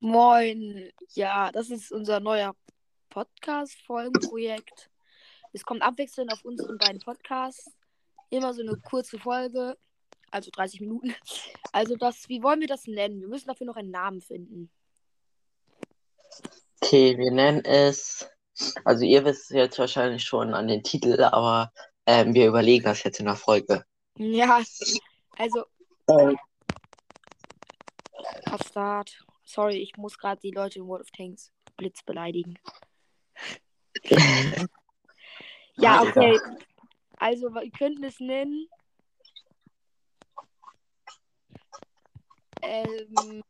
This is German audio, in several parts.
Moin. Ja, das ist unser neuer Podcast-Folgenprojekt. Es kommt abwechselnd auf unseren beiden Podcasts. Immer so eine kurze Folge, also 30 Minuten. Also das, wie wollen wir das nennen? Wir müssen dafür noch einen Namen finden. Okay, wir nennen es, also ihr wisst jetzt wahrscheinlich schon an den Titel, aber ähm, wir überlegen das jetzt in der Folge. Ja, also Ähm, auf Start. Sorry, ich muss gerade die Leute in World of Tanks Blitz beleidigen. Ja, okay. Also, wir könnten es nennen. Ähm.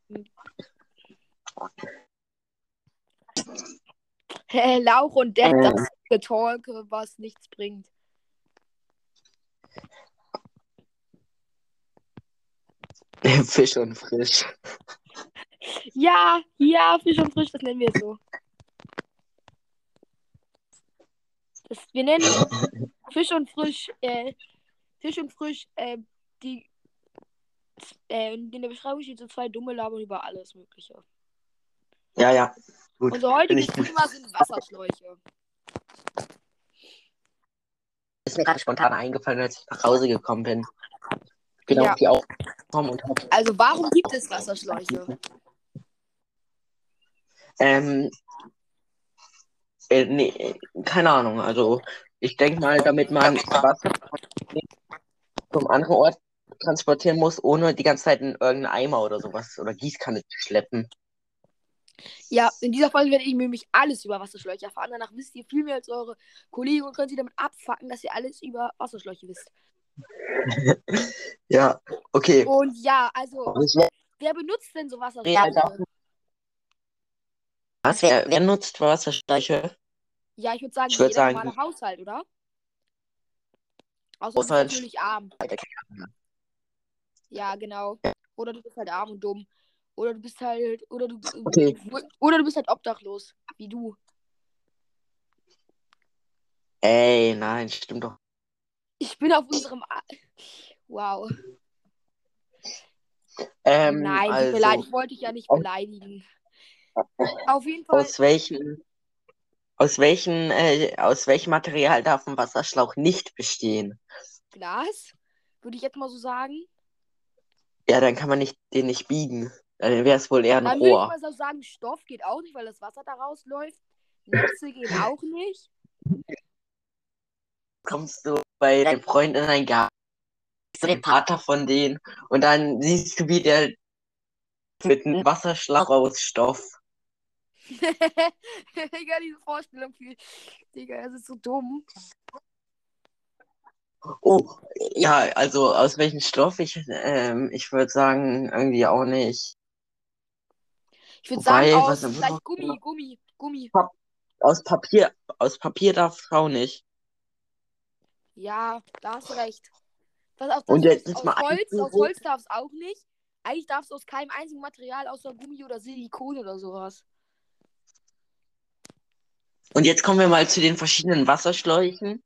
Äh, Lauch und Depp, Äh. das Getalke, was nichts bringt. Fisch und frisch. Ja, ja, Fisch und Frisch, das nennen wir so. Das, wir nennen Fisch und Frisch, äh, Fisch und Frisch, äh, die, äh, in der Beschreibung steht so zwei dumme Labern über alles Mögliche. Ja, ja. Gut. Unser heutiges Thema sind Wasserschläuche. Ist mir gerade spontan eingefallen, als ich nach Hause gekommen bin. Bin Ja. die hab, Also, warum gibt es Wasserschläuche? ähm, äh, nee, keine Ahnung. Also, ich denke mal, damit man Wasser zum anderen Ort transportieren muss, ohne die ganze Zeit in irgendeinen Eimer oder sowas oder Gießkanne zu schleppen. Ja, in dieser Folge werde ich nämlich alles über Wasserschläuche erfahren. Danach wisst ihr viel mehr als eure Kollegen und könnt sie damit abfacken, dass ihr alles über Wasserschläuche wisst. Ja, okay. Und ja, also, wer, benutzt denn so Wasserschläuche? was, wer, wer nutzt Wasserschläuche? Ja, ich würde sagen, Ich würd jeder sagen- normale Haushalt, oder? Außer du bist Haushalt. natürlich arm. Ja, genau. Oder du bist halt arm und dumm. Oder du bist halt, oder du, Okay. oder du bist halt obdachlos, wie du. Ey, nein, stimmt doch. Ich bin auf unserem. A wow. Ähm, Nein, also, mir leid, ich wollte dich ja nicht beleidigen. Auf jeden Fall. aus welchem, aus welchem, äh, aus welchem Material darf ein Wasserschlauch nicht bestehen? Glas, würde ich jetzt mal so sagen. Ja, dann kann man nicht, den nicht biegen. Dann wäre es wohl eher ein Dann würde ich Rohr. mal so sagen, Stoff geht auch nicht, weil das Wasser da rausläuft. Netze gehen auch nicht. Kommst du bei deinem Freund in einen Garten, bist du der Vater von denen und dann siehst du, wie der mit einem Wasserschlauch aus Stoff. Digga, diese Vorstellung. Digga, das ist so dumm. Oh, ja, also aus welchem Stoff? Ich, ähm, ich würde sagen, irgendwie auch nicht. Ich würde sagen, aus was- vielleicht Gummi, Gummi, Gummi. Aus Papier, aus Papier darf es auch nicht. Ja, da hast du recht. Was, aus, Und das, jetzt aus, ist mal Holz, aus Holz darf es auch nicht. Eigentlich darf es aus keinem einzigen Material außer Gummi oder Silikon oder sowas. Und jetzt kommen wir mal zu den verschiedenen Wasserschläuchen.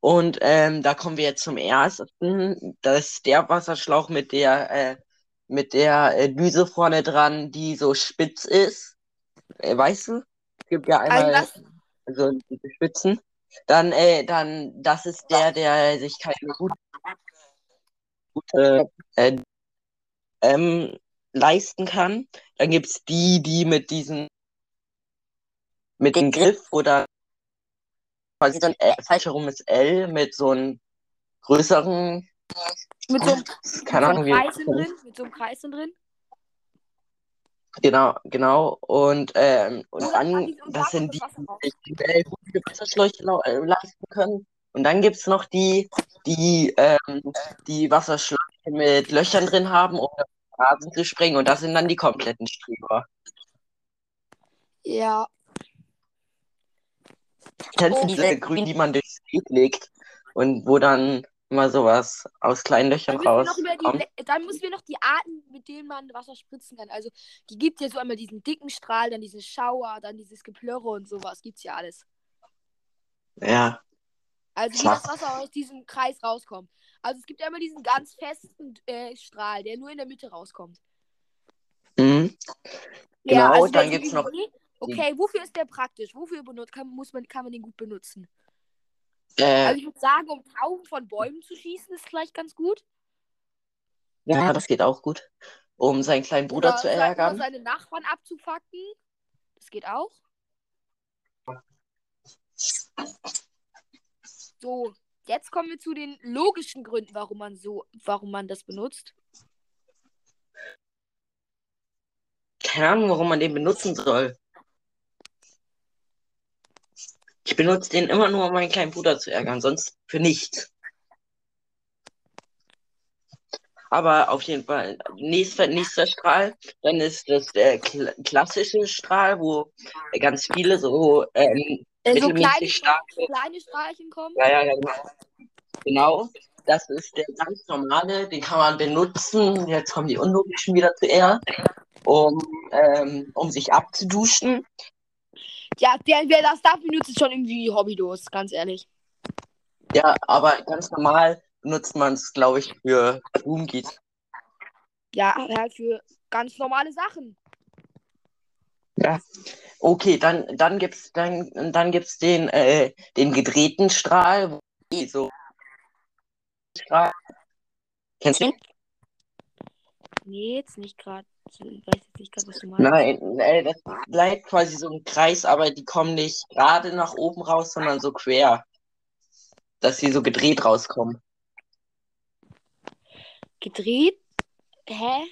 Und ähm, da kommen wir jetzt zum ersten. Das ist der Wasserschlauch mit der, äh, mit der äh, Düse vorne dran, die so spitz ist. Äh, weißt du? Es gibt ja einmal Also so diese Spitzen. Dann, äh, dann, das ist der, der sich keine gute, gute äh, ähm, leisten kann. Dann gibt's die, die mit diesen, mit dem Griff oder quasi äh, falsch herum ist L mit so einem größeren, Mit so einem, keine so Ahnung, einem wie Kreis drin. Mit so einem Kreis drin. Genau, genau. Und, ähm, und dann, das sind die, die äh, gute Wasserschläuche leisten können. Und dann gibt's noch die, die, ähm, die Wasserschläuche mit Löchern drin haben, um auf den Rasen zu springen. Und das sind dann die kompletten Streber. Ja. Kennst du diese grün, die man durchs Beet legt und wo dann immer sowas aus kleinen Löchern Le- dann müssen wir noch die Arten, mit denen man Wasser spritzen kann. Also, die gibt ja so einmal diesen dicken Strahl, dann diesen Schauer, dann dieses Geplörre und sowas. Gibt's ja alles. Ja, Also, wie das Wasser aus diesem Kreis rauskommt. Also, es gibt ja immer diesen ganz festen äh, Strahl, der nur in der Mitte rauskommt. Mhm. Ja, Genau, also dann gibt's noch Okay, wofür ist der praktisch? Wofür benutzt, kann, muss man, kann man den gut benutzen? Äh, Also ich würde sagen, um Tauben von Bäumen zu schießen, ist vielleicht ganz gut. ja, das geht auch gut. Um seinen kleinen Bruder Oder, zu oder ärgern. seine Nachbarn abzufacken. Das geht auch. So, jetzt kommen wir zu den logischen Gründen, warum man so, warum man das benutzt. Keine Ahnung, warum man den benutzen soll. Ich benutze den immer nur, um meinen kleinen Bruder zu ärgern, sonst für nichts. Aber auf jeden Fall, nächster, nächster Strahl, dann ist das der kl klassische Strahl, wo ganz viele so ähm, Äh, so kleine, starke kleine Strahlchen kommen. Ja, ja, ja, genau. Genau. Das ist der ganz normale, den kann man benutzen. Jetzt kommen die unlogischen wieder zuerst, um, ähm, um sich abzuduschen. Ja, der, wer das darf, benutzt ist schon irgendwie hobbylos, ganz ehrlich. Ja, aber ganz normal benutzt man es, glaube ich, für Blumengießen. Ja, halt für ganz normale Sachen. Ja. Okay, dann, dann gibt's, dann, dann gibt's den, äh, den gedrehten Strahl, so Strahl. Kennst du den? Nee, jetzt nicht gerade. Ich weiß jetzt nicht gerade, was du meinst. Nein, äh, das bleibt quasi so ein Kreis, aber die kommen nicht gerade nach oben raus, sondern so quer. Dass sie so gedreht rauskommen. Gedreht? Hä?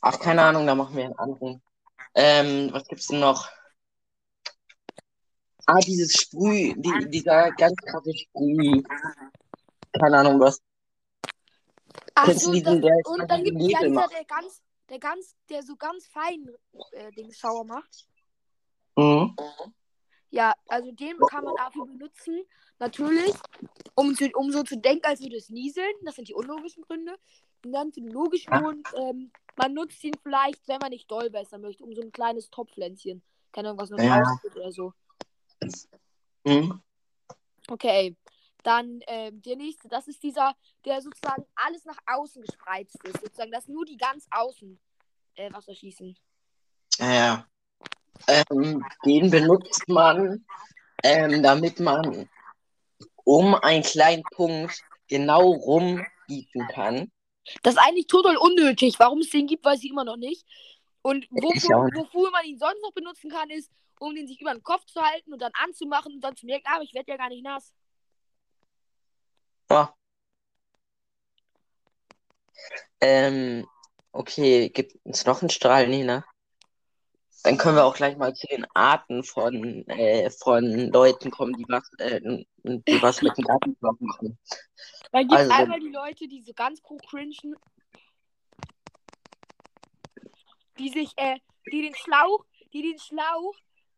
Ach, keine Ahnung, da machen wir einen anderen. Ähm, was gibt's denn noch? Ah, dieses Sprüh, die, dieser ganz krasse Sprüh. Keine Ahnung, was. Ach so, das, und dann gibt es ja dieser, der ganz, der ganz, der so ganz fein äh, den Schauer macht. Mhm. Ja, also den kann man dafür benutzen. Natürlich, um, zu, um so zu denken, als würde es nieseln. Das sind die unlogischen Gründe. Und dann zu den logischen. Gründen, ähm, man nutzt ihn vielleicht, wenn man nicht doll wässern möchte, um so ein kleines Topfpflänzchen. Keine Ahnung, was noch Ja. oder so. Mhm. Okay. Dann ähm, der nächste, das ist dieser, der sozusagen alles nach außen gespreizt ist. Sozusagen, dass nur die ganz außen äh, Wasser schießen. Ja. Ähm, den benutzt man, ähm, damit man um einen kleinen Punkt genau rumgießen kann. Das ist eigentlich total unnötig. Warum es den gibt, weiß ich immer noch nicht. Und wofür, wofür man ihn sonst noch benutzen kann, ist, um den sich über den Kopf zu halten und dann anzumachen und dann zu merken, aber ich werde ja gar nicht nass. Ja. Ähm, okay, gibt es noch einen Strahl, Nina? Dann können wir auch gleich mal zu den Arten von, äh, von Leuten kommen, die was, äh, die was mit dem Gartenschlauch machen. Dann gibt es Also- einmal die Leute, die so ganz pro cringen, die sich, äh, die den Schlauch, die den Schlauch,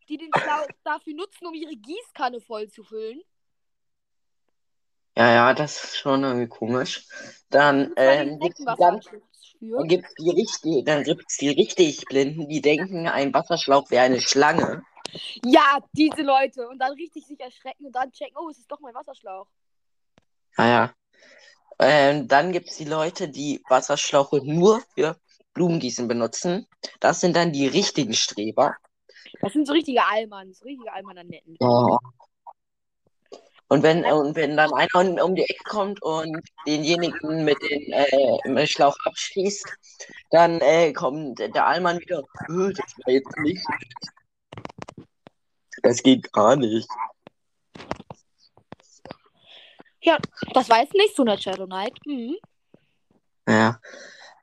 die den Schlauch dafür nutzen, um ihre Gießkanne voll zu füllen. Ja, ja, das ist schon irgendwie komisch. Dann, ähm, dann gibt's die richtig, dann gibt's die richtig Blinden, die denken, ein Wasserschlauch wäre eine Schlange. Ja, diese Leute. Und dann richtig sich erschrecken und dann checken, oh, es ist doch mein Wasserschlauch. Naja. Ähm, dann gibt's die Leute, die Wasserschlauche nur für Blumengießen benutzen. Das sind dann die richtigen Streber. Das sind so richtige Allmanns, richtige Allmann-Netten. Ja. Und wenn, und wenn dann einer um, die Ecke kommt und denjenigen mit dem äh, Schlauch abschließt, dann äh, kommt der Allmann wieder, "Äh, das war jetzt nicht. Das geht gar nicht. Ja, das war jetzt nicht so eine Shadow Knight. Mhm. Ja.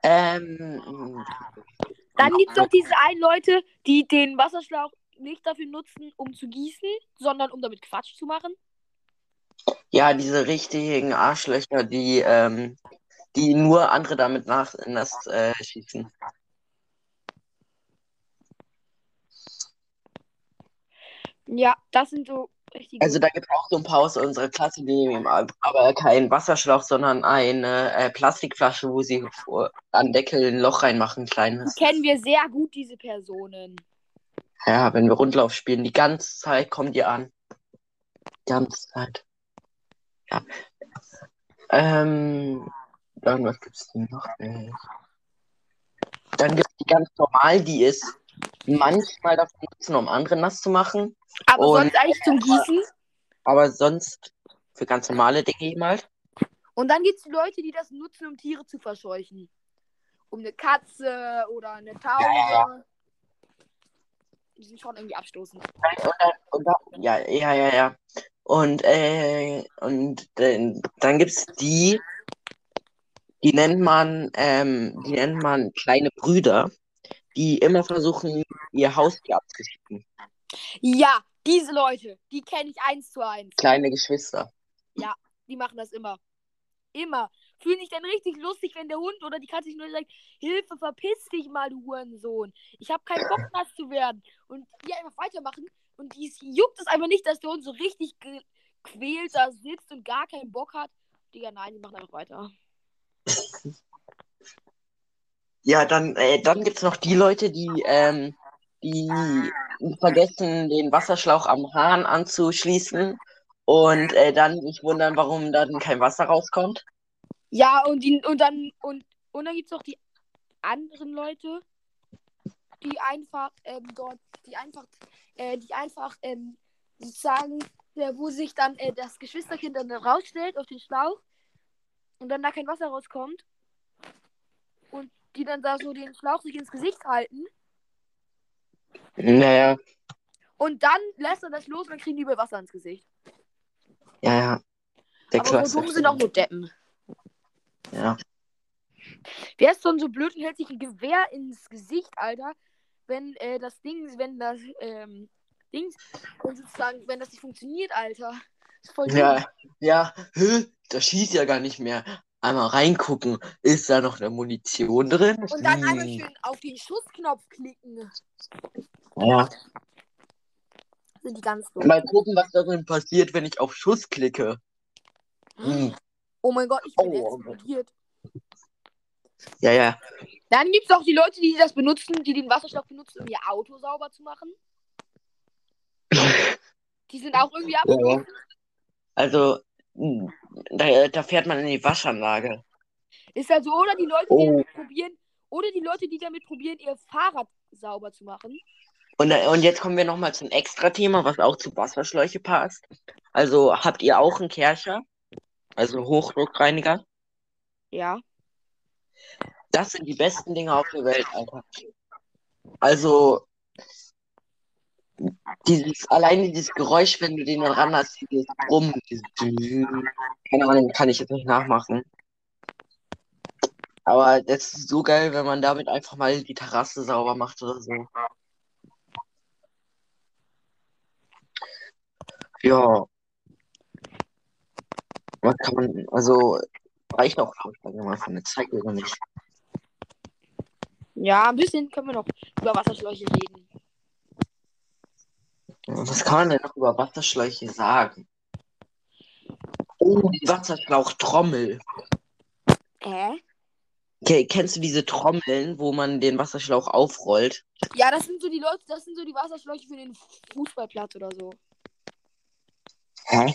Ähm, Dann gibt es noch diese einen Leute, die den Wasserschlauch nicht dafür nutzen, um zu gießen, sondern um damit Quatsch zu machen. Ja, diese richtigen Arschlöcher, die, ähm, die nur andere damit nach nass äh, schießen. Ja, das sind so richtige. Also da gibt es auch so ein paar aus unserer Klasse, die aber keinen Wasserschlauch, sondern eine äh, Plastikflasche, wo sie vor, an Deckel ein Loch reinmachen, ein kleines. kennen wir sehr gut diese Personen. Ja, wenn wir Rundlauf spielen, die ganze Zeit kommen die an. Die ganze Zeit. Ja. Ähm, dann was gibt's denn noch? Dann gibt es die ganz normal, die ist manchmal dafür nutzen, um andere nass zu machen. Aber Und- sonst eigentlich zum Gießen. Aber sonst für ganz normale Dinge eben halt. Und dann gibt es Leute, die das nutzen, um Tiere zu verscheuchen. Um eine Katze oder eine Taube. Ja, Die sind schon irgendwie abstoßend. Und dann, und dann, ja, ja, ja, ja. Und, äh, und dann, dann gibt es die, die nennt man, ähm, die nennt man kleine Brüder, die immer versuchen, ihr Haustier abzuschicken. Ja, diese Leute, die kenne ich eins zu eins. Kleine Geschwister. Die machen das immer. Immer. Fühlen sich dann richtig lustig, wenn der Hund oder die Katze sich nur sagt, Hilfe, verpiss dich mal, du Hurensohn. Ich habe keinen Bock, nass zu werden. Und die einfach weitermachen. Und die juckt es einfach nicht, dass der Hund so richtig gequält da sitzt und gar keinen Bock hat. Digga, nein, die machen einfach weiter. Ja, dann, äh, dann gibt es noch die Leute, die, ähm, die vergessen, den Wasserschlauch am Hahn anzuschließen und äh, dann sich wundern, warum dann kein Wasser rauskommt. Ja, und, die, und dann, und, und dann gibt es noch die anderen Leute, die einfach ähm, dort, die einfach, äh, die einfach ähm, sozusagen, äh, wo sich dann äh, das Geschwisterkind dann rausstellt auf den Schlauch und dann da kein Wasser rauskommt und die dann da so den Schlauch sich ins Gesicht halten Naja, und dann lässt er das los und dann kriegen die über Wasser ins Gesicht. ja, ja. Der Aber so dumm sind auch nur Deppen. Ja. Wer ist schon so blöd und hält sich ein Gewehr ins Gesicht, Alter, wenn äh, das Ding, wenn das ähm, wenn sozusagen, wenn das nicht funktioniert, Alter. ist voll dumm. Ja, ja, hä? Da schießt ja gar nicht mehr. Einmal reingucken, ist da noch eine Munition drin? Und dann einmal Hm. schön auf den Schussknopf klicken. Ja. Sind die ganz dumm. Mal gucken, was darin passiert, wenn ich auf Schuss klicke. Hm. Oh mein Gott, ich bin Oh. explodiert. Ja, ja. Dann gibt es auch die Leute, die das benutzen, die den Wasserstoff benutzen, um ihr Auto sauber zu machen. Die sind auch irgendwie ja. abgestoßen. Also, hm, da, da fährt man in die Waschanlage. Ist also, oder die Leute, die Oh. damit probieren, oder die Leute, die damit probieren, ihr Fahrrad sauber zu machen. Und, da- und jetzt kommen wir nochmal zum Extra-Thema, was auch zu Wasserschläuche passt. Also, habt ihr auch einen Kercher? Also Hochdruckreiniger? Ja. Das sind die besten Dinge auf der Welt, Alter. Also, dieses, alleine dieses Geräusch, wenn du den dann hast, dieses Brummen, dieses keine Ahnung, kann ich jetzt nicht nachmachen. Aber das ist so geil, wenn man damit einfach mal die Terrasse sauber macht oder so. Ja. Was kann man, also, reicht auch, glaube ich, mal von der Zeit oder nicht. Ja, ein bisschen können wir noch über Wasserschläuche reden. Was kann man denn noch über Wasserschläuche sagen? Oh, die Wasserschlauchtrommel. Hä? Ke- Kennst du diese Trommeln, wo man den Wasserschlauch aufrollt? Ja, das sind so die Leute, das sind so die Wasserschläuche für den Fußballplatz oder so. Hä?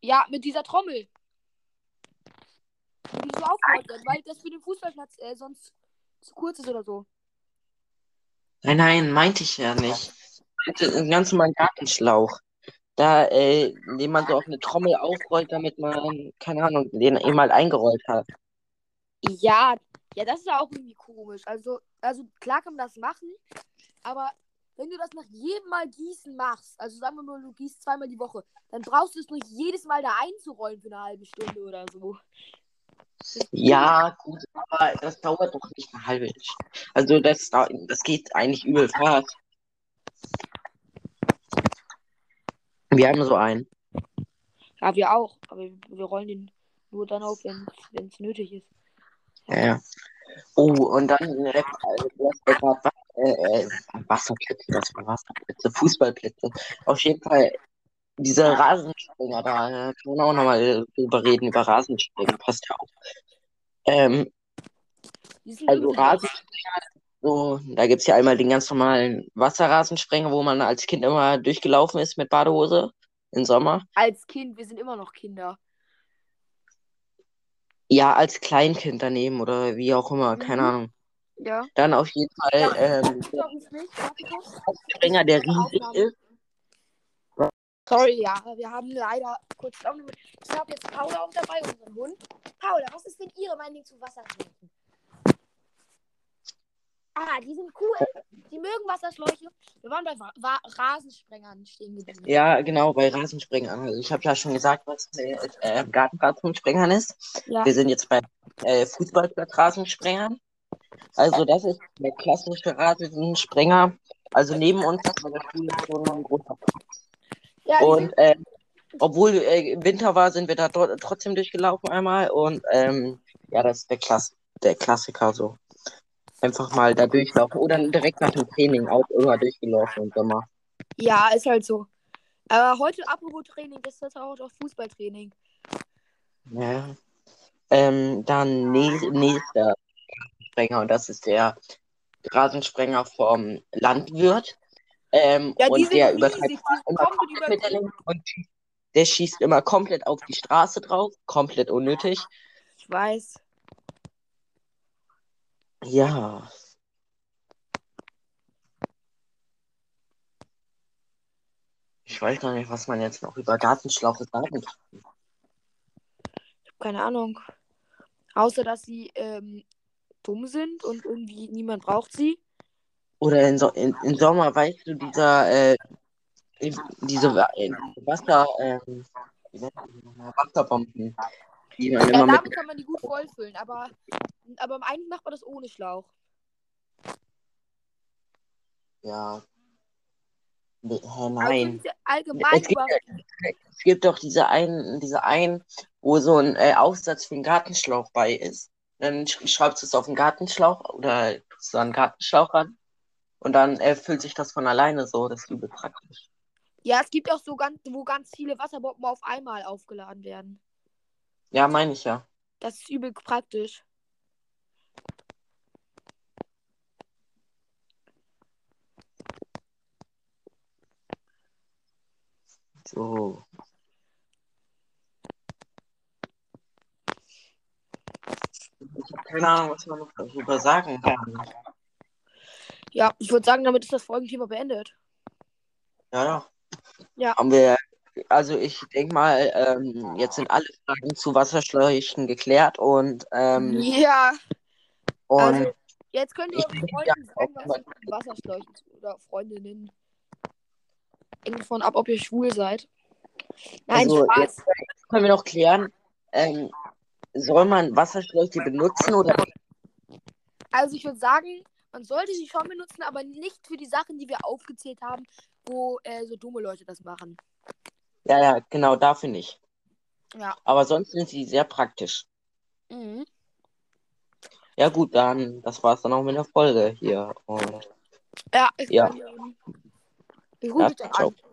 Ja, mit dieser Trommel. Die so aufgerollt wird, weil das für den Fußballplatz äh, sonst zu kurz ist oder so. Nein, nein, meinte ich ja nicht. Ich meinte einen ganz normalen Gartenschlauch. Da, äh, den man so auf eine Trommel aufrollt, damit man, keine Ahnung, den eben mal eingerollt hat. Ja, ja, das ist ja auch irgendwie komisch. Also, also klar kann man das machen, aber wenn du das nach jedem Mal gießen machst, also sagen wir mal, du gießt zweimal die Woche, dann brauchst du es nicht jedes Mal da einzurollen für eine halbe Stunde oder so. Ja, gut, aber das dauert doch nicht eine halbe Stunde. Also das, das geht eigentlich übel fast. Wir haben so einen. Ja, wir auch, aber wir rollen den nur dann auf, wenn es nötig ist. Ja, ja. Oh, und dann, äh, äh, Wasserplätze, was war Wasserplätze, Fußballplätze. Auf jeden Fall, diese Rasenspringer da, äh, kann man auch nochmal drüber reden, über Rasenspringen, passt ja auch. Ähm, also Rasenspringer, so, da gibt's ja einmal den ganz normalen Wasserrasenspringer, wo man als Kind immer durchgelaufen ist mit Badehose im Sommer. als Kind, wir sind immer noch Kinder. Ja, als Kleinkind daneben oder wie auch immer, keine Mhm. Ahnung. Ja. Dann auf jeden Fall Ja, ähm, es kurz. Springer, der riesig ist. Sorry, ja, wir haben leider kurz. Ich habe jetzt Paula auch dabei, unseren Hund. Paula, was ist denn Ihre Meinung zu Wasserschläuchen? Ah, die sind cool. Die mögen Wasserschläuche. Wir waren bei Wa Wa Rasensprengern stehen geblieben. Ja, genau, bei Rasensprengern. Also ich habe ja schon gesagt, was äh, äh, Gartenrasensprengern ist. Ja. Wir sind jetzt bei äh, Fußballplatz-Rasensprengern. Also das ist der klassische Rasensprenger. Also neben uns ist bei der Schule schon ein großer Ja, Und äh, obwohl äh, Winter war, sind wir da trotzdem durchgelaufen einmal. Und ähm, ja, das ist der, Klass der Klassiker so. Einfach mal da durchlaufen. Oder direkt nach dem Training auch immer durchgelaufen im Sommer. Ja, ist halt so. Aber heute apropos Training, das ist auch doch Fußballtraining. Ja. Ähm, dann nä nächster Sprenger und das ist der Rasensprenger vom Landwirt. Ähm, Ja, und der riesig, übertreibt die sind immer komplett mit der und schießt- der schießt immer komplett auf die Straße drauf. Komplett unnötig. Ich weiß. Ja. Ich weiß gar nicht, was man jetzt noch über Gartenschlauche sagen kann. Ich habe keine Ahnung. Außer, dass sie ähm, dumm sind und irgendwie niemand braucht sie. Oder in, so in, in Sommer, weißt du, dieser, äh, diese äh, Wasser, nochmal? Wasserbomben, die man Ja, immer mit. damit kann man die gut vollfüllen, aber, aber eigentlich macht man das ohne Schlauch. Ja. Hä, Also nein. allgemein Es gibt, über. es gibt doch diese einen, diese einen, wo so ein äh, Aufsatz für einen Gartenschlauch bei ist. Dann sch schreibst du es auf den Gartenschlauch oder du einen Gartenschlauch ran. Und dann äh, füllt sich das von alleine so. Das ist übel praktisch. Ja, es gibt auch so ganz, wo ganz viele Wasserbomben auf einmal aufgeladen werden. Ja, meine ich ja. Das ist übel praktisch. So. Ich habe keine Ahnung, was man noch darüber sagen kann. Ja, ich würde sagen, damit ist das Folgenthema beendet. Ja, ja. Ja. Haben wir, also ich denke mal, ähm, jetzt sind alle Fragen zu Wasserschläuchen geklärt und, ähm, Ja, und also jetzt könnt ihr Freunden ja, sagen, was ihr mit Wasserschläuchen oder Freundinnen. Hängt davon ab, ob ihr schwul seid. Nein, Also, Spaß. jetzt können wir noch klären, ähm, soll man Wasserschläuche benutzen oder Also ich würde sagen, man sollte sie schon benutzen, aber nicht für die Sachen, die wir aufgezählt haben, wo äh, so dumme Leute das machen. Ja, ja, genau, dafür nicht. Ja. Aber sonst sind sie sehr praktisch. Mhm. Ja, gut, dann, das war's dann auch mit der Folge hier. Und Ja, ich Ja. kann. Ich rufe ja, dich dann ciao. an.